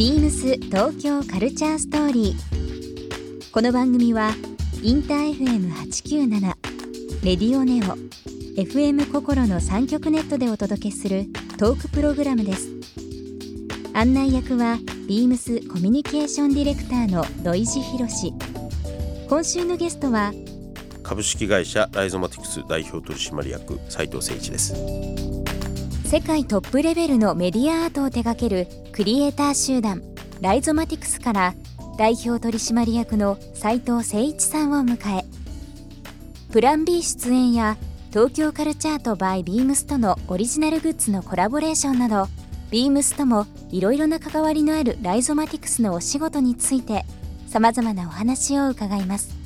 ビームス東京カルチャーストーリー。この番組はインター FM897 レディオネオ FM 心の三極ネットでお届けするトークプログラムです。案内役はビームスコミュニケーションディレクターの土井博志。今週のゲストは株式会社ライゾマティクス代表取締役斉藤誠一です世界トップレベルのメディアアートを手掛けるクリエイター集団ライゾマティクスから代表取締役の斉藤誠一さんを迎えプラン B 出演や東京カルチャーとバイビームスとのオリジナルグッズのコラボレーションなどビームスともいろいろな関わりのあるライゾマティクスのお仕事についてさまざまなお話を伺います。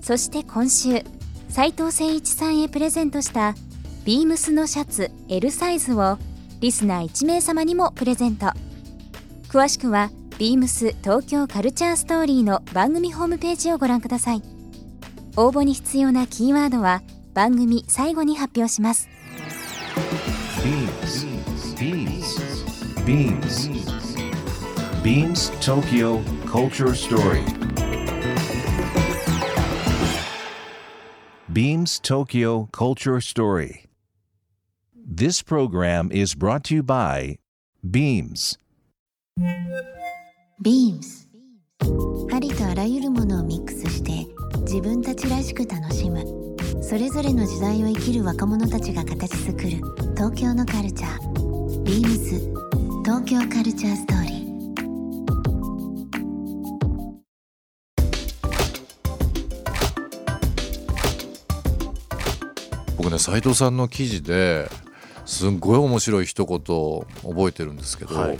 そして今週斉藤誠一さんへプレゼントしたビームスのシャツ L サイズをリスナー1名様にもプレゼント詳しくはビームス東京カルチャーストーリーの番組ホームページをご覧ください応募に必要なキーワードは番組最後に発表します Beams. Beams. Beams Tokyo Culture Story. Beams Tokyo Culture Story. This program is brought to you by Beams. ビームスありとあらゆるものをミックスして自分たちらしく楽しむ。それぞれの時代を生きる若者たちが形作る東京のカルチャー。ビームス東京カルチャーストーリー僕ね斉藤さんの記事ですんごい面白い一言を覚えてるんですけど、はい。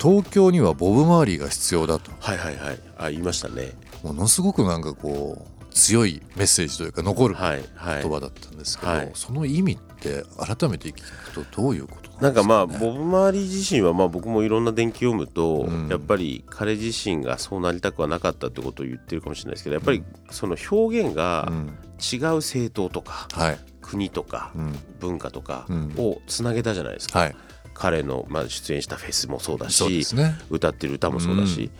東京にはボブ・マーリーが必要だと。はいはいはい。あ言いましたね。ものすごくなんかこう強いメッセージというか残るはいはい。言葉だったんですけど、はい。その意味って改めて聞くとどういうことなんかまあボブ・マーリー自身はまあ僕もいろんな伝記読むと、うん。やっぱり彼自身がそうなりたくはなかったってことを言ってるかもしれないですけどやっぱりその表現がうん。違う政党とかはい、国とかうん。文化とかうん。をつなげたじゃないですか、はい、彼のまあ出演したフェスもそうだしすね。歌ってる歌もそうだし、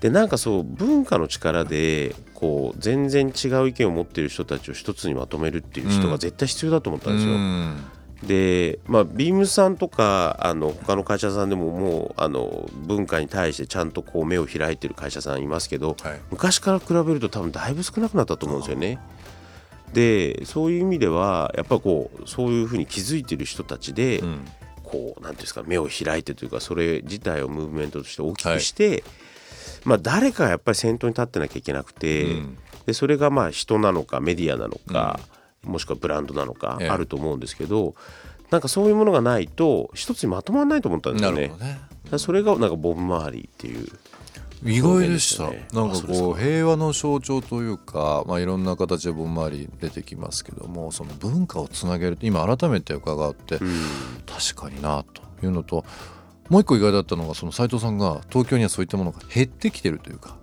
でなんかそう文化の力でこう全然違う意見を持っている人たちを一つにまとめるっていう人が絶対必要だと思ったんですよ。うん。で、まあ、ビームスさんとかあの他の会社さんでももうあの文化に対してちゃんとこう目を開いてる会社さんいますけどはい。昔から比べると多分だいぶ少なくなったと思うんですよね。でそういう意味ではやっぱこうそういうふうに気づいてる人たちで、うん。こうなんていうんですか目を開いてというかそれ自体をムーブメントとして大きくして、まあ、誰かがやっぱり先頭に立ってなきゃいけなくて、うん。でそれがまあ人なのかメディアなのか、もしくはブランドなのかええあると思うんですけど、なんかそういうものがないと一つにまとまらないと思ったんですよね。ね。それがなんかボブ周りっていう意外でした、表現ですなんかこう平和の象徴というか、まあ、いろんな形でぼん回り出てきますけどもその文化をつなげる今改めて伺って、うん。確かになというのともう一個意外だったのがその斉藤さんが東京にはそういったものが減ってきてるというか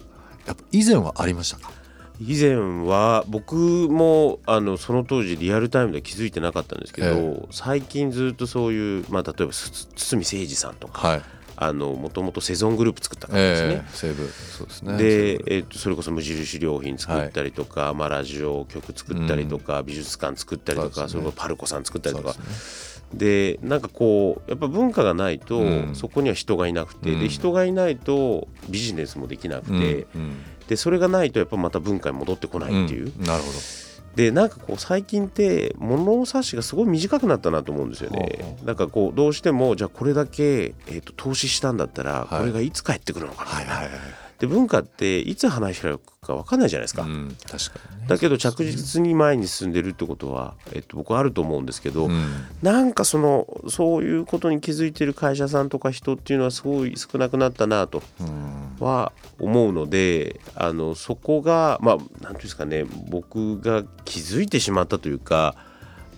やっぱ以前はありましたか？以前は僕もあのその当時リアルタイムでは気づいてなかったんですけど、え最近ずっとそういう、まあ、例えばす堤誠二さんとかはいもともとセゾングループ作った方ですね。ええ西武そうでそれこそ無印良品作ったりとか、まあ、ラジオ局作ったりとか、美術館作ったりとかそ,、ね。れこそパルコさん作ったりとか。ですね。でなんかこうやっぱ文化がないと、うん。そこには人がいなくて、うん。で人がいないとビジネスもできなくて、うんうん。でそれがないとやっぱまた文化に戻ってこないっていう、うん。なるほどでなんかこう最近って物差しがすごい短くなったなと思うんですよね。なんかこうどうしてもじゃあこれだけ、えー、と投資したんだったらはい。これがいつ帰ってくるのかな、はいはいはいで文化っていつ花開くか分かんないじゃないですか。うん、確かにね。だけど着実に前に進んでるってことは、えっと、僕はあると思うんですけど、うん。なんかそのそういうことに気づいてる会社さんとか人っていうのはすごい少なくなったなとうん。は思うのであのそこがまあ何ていうんですかね僕が気づいてしまったというか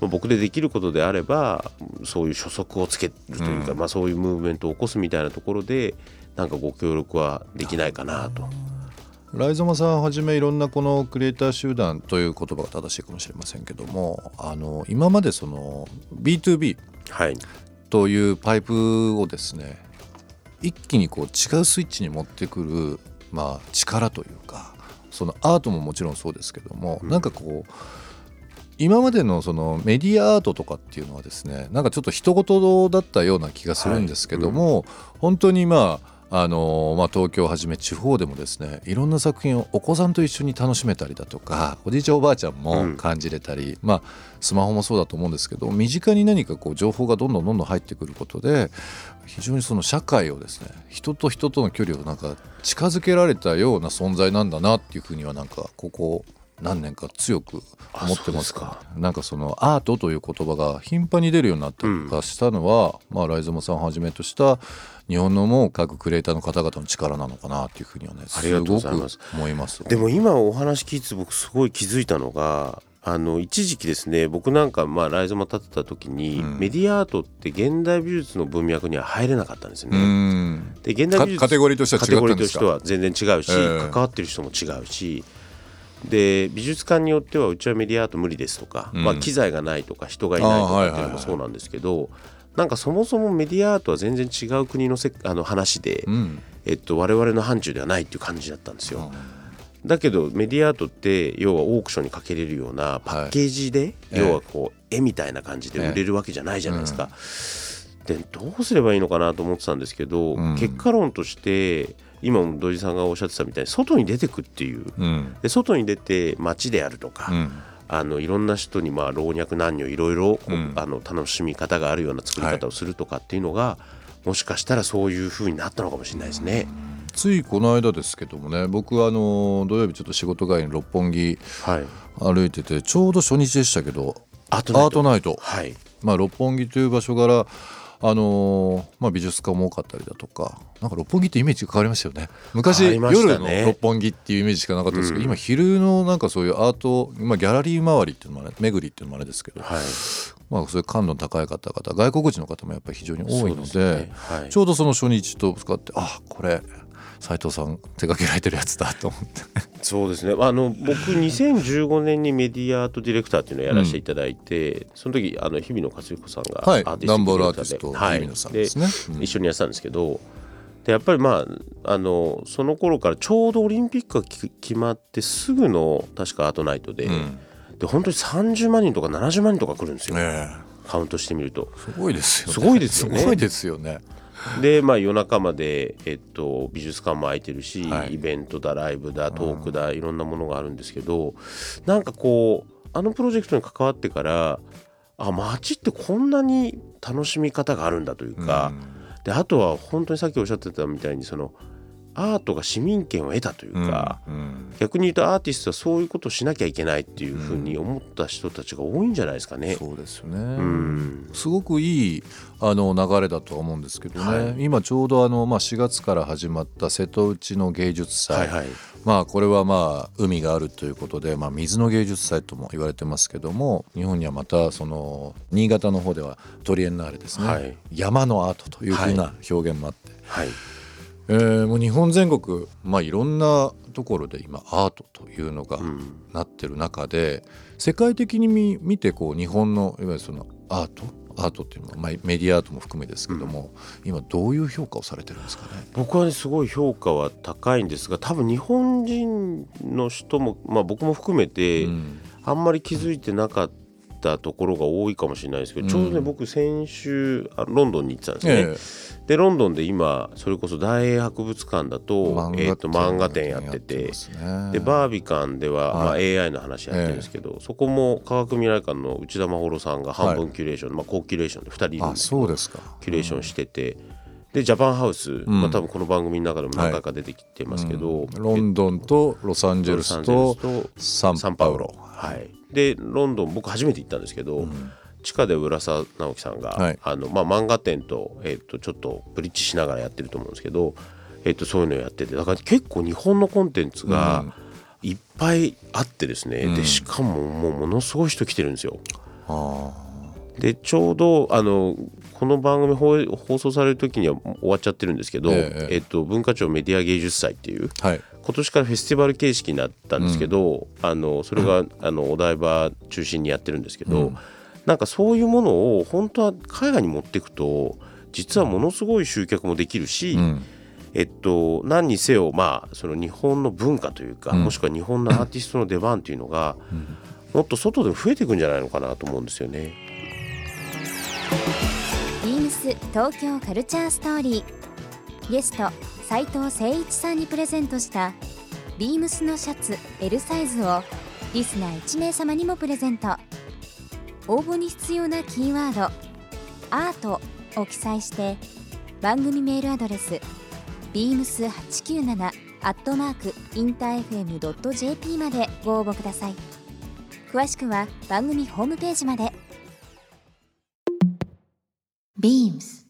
まあ僕でできることであればそういう初速をつけるというか、うん。まあ、そういうムーブメントを起こすみたいなところでなんかご協力はできないかなと。ライゾマさんはじめいろんなこのクリエイター集団という言葉が正しいかもしれませんけどもあの今までその B2B はい、というパイプをですね一気にこう違うスイッチに持ってくる、まあ、力というかそのアートももちろんそうですけども、なんかこう今までのそのメディアアートとかっていうのはですねなんかちょっと人事だったような気がするんですけども、本当にまああのまあ、東京をはじめ地方でもですねいろんな作品をお子さんと一緒に楽しめたりだとかおじいちゃんおばあちゃんも感じれたり、まあ、スマホもそうだと思うんですけど身近に何かこう情報がどんどんどんどん入ってくることで非常にその社会をですね人と人との距離をなんか近づけられたような存在なんだなっていうふうにはなんかここ何年か強く思ってますか？なんかそのアートという言葉が頻繁に出るようになったりとかしたのは、うん、まあ、ライゾマさんをはじめとした日本のも各クリエイターの方々の力なのかなっていうふうにはねす。ごく思います。でも今お話聞いて僕すごい気づいたのがあの一時期ですね僕なんかまあライゾマ立てた時に、うん、メディアアートって現代美術の文脈には入れなかったんですよね。で現代美術カテゴリーとしては違としては全然違うし、えー、関わってる人も違うしで美術館によってはうちはメディアアート無理ですとか、うん、まあ、機材がないとか人がいないとかっていうのもそうなんですけど、なんかそもそもメディアアートは全然違う国のせあの話で、うん、えっと、我々の範疇ではないっていう感じだったんですよ。だけどメディアアートって要はオークションにかけれるようなパッケージで、はい、要はこう絵みたいな感じで売れるわけじゃないじゃないですか。えーうん、でどうすればいいのかなと思ってたんですけど、うん、結果論として今も土井さんがおっしゃってたみたいに外に出てくっていう、うん、で外に出て街であるとか、あのいろんな人にまあ老若男女いろいろ、あの楽しみ方があるような作り方をするとかっていうのが、はい、もしかしたらそういうふうになったのかもしれないですね。ついこの間ですけどもね僕はあの土曜日ちょっと仕事帰りに六本木歩いてて、ちょうど初日でしたけどアートナイト、はい。まあ、六本木という場所からあのー、まあ、美術館も多かったりだとかなんか六本木ってイメージが変わりましたよね。昔、ね、夜の六本木っていうイメージしかなかったですけど、うん、今昼のなんかそういうアート、まあ、ギャラリー周りっていうのもあれ巡りっていうのもあれですけど、はい、まあ、そういう感度の高い方々外国人の方もやっぱり非常に多いので、ね。はい、ちょうどその初日と使ってあこれ斉藤さん手掛けられてるやつだと思って。そうですね。あの僕2015年にメディアアートディレクターっていうのをやらせていただいて、うん、その時あの日比野和彦さんがアーティストで、はい、ダンボールアーティスト日比野さんですね、うん、一緒にやってたんですけどでやっぱりまああのその頃からちょうどオリンピックが決まってすぐの確かアートナイトで、うん、で本当に30万人とか70万人とか来るんですよ、ね、カウントしてみると。すごいですよね。すごいですよね。すごいですよねでまあ夜中まで、えっと、美術館も開いてるし、はい、イベントだライブだトークだ、いろんなものがあるんですけどなんかこうあのプロジェクトに関わってからあ街ってこんなに楽しみ方があるんだというか、うん、であとは本当にさっきおっしゃってたみたいにそのアートが市民権を得たというか、うんうん、逆に言うとアーティストはそういうことをしなきゃいけないっていうふうに思った人たちが多いんじゃないですかね。そうですね、うん、すごくいいあの流れだとは思うんですけどね、はい、今ちょうどあの、まあ、4月から始まった瀬戸内の芸術祭、はいはい、まあ、これはまあ海があるということで、まあ、水の芸術祭とも言われてますけども日本にはまたその新潟の方ではトリエンナーレですね、はい、山のアートというふうな表現もあって。はいえー、もう日本全国、まあ、いろんなところで今アートというのがなってる中で、うん、世界的に見見てこう日本のいわゆるそのアート？アートっていうのは、まあ、メディアアートも含めですけども、うん、今どういう評価をされてるんですかね？僕はねすごい評価は高いんですが多分日本人の人も、まあ、僕も含めて、うん、あんまり気づいてなかったところが多いかもしれないですけど、ちょうどね僕先週ロンドンに行ってたんですね。えーでロンドンで今それこそ大英博物館だと漫画,、と漫画展やっててでバービカンでは、まあ、AI の話やってるんですけど、そこも科学未来館の内田真秀さんが半分キュレーション、まあ、高キュレーションで2人いるんでキュレーションしてて。でジャパンハウス、まあ、多分この番組の中でも何回か出てきてますけど、ロンドンとロサンゼルスとサンパウロ。はい、でロンドン僕初めて行ったんですけど、地下で浦沢直樹さんが、はい、あのまあ、漫画展と,、えー、とちょっとブリッジしながらやってると思うんですけど、えー、とそういうのをやっててだから結構日本のコンテンツがいっぱいあってですね、うん、でしかももうものすごい人来てるんですよ。でちょうどあのこの番組放送される時には終わっちゃってるんですけど、えー、えー、と文化庁メディア芸術祭っていう、はい、今年からフェスティバル形式になったんですけど、うん、あのそれがあのお台場中心にやってるんですけど、うん。なんかそういうものを本当は海外に持っていくと実はものすごい集客もできるし、うん。えっと、何にせよ、まあ、その日本の文化というか、うん。もしくは日本のアーティストの出番というのが、もっと外で増えていくんじゃないのかなと思うんですよね。ビームス東京カルチャーストーリー。ゲスト斉藤誠一さんにプレゼントしたビームスのシャツ L サイズをリスナー1名様にもプレゼント。応募に必要なキーワード「アート」を記載して番組メールアドレス beams897 アットマークインター FM.jp までご応募ください。詳しくは番組ホームページまで。BEAMS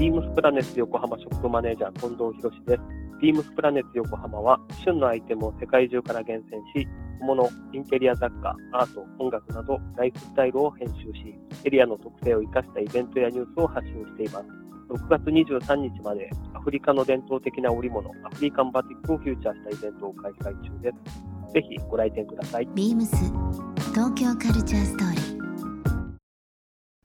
ビームスプラネッツ横浜ショップマネージャー近藤博です。ビームスプラネッツ横浜は旬のアイテムを世界中から厳選し、小物、インテリア雑貨、アート、音楽などライフスタイルを編集し、エリアの特性を生かしたイベントやニュースを発信しています。6月23日までアフリカの伝統的な織物、アフリカンバティックをフューチャーしたイベントを開催中です。ぜひご来店ください。BEAMS 東京カルチャーストーリー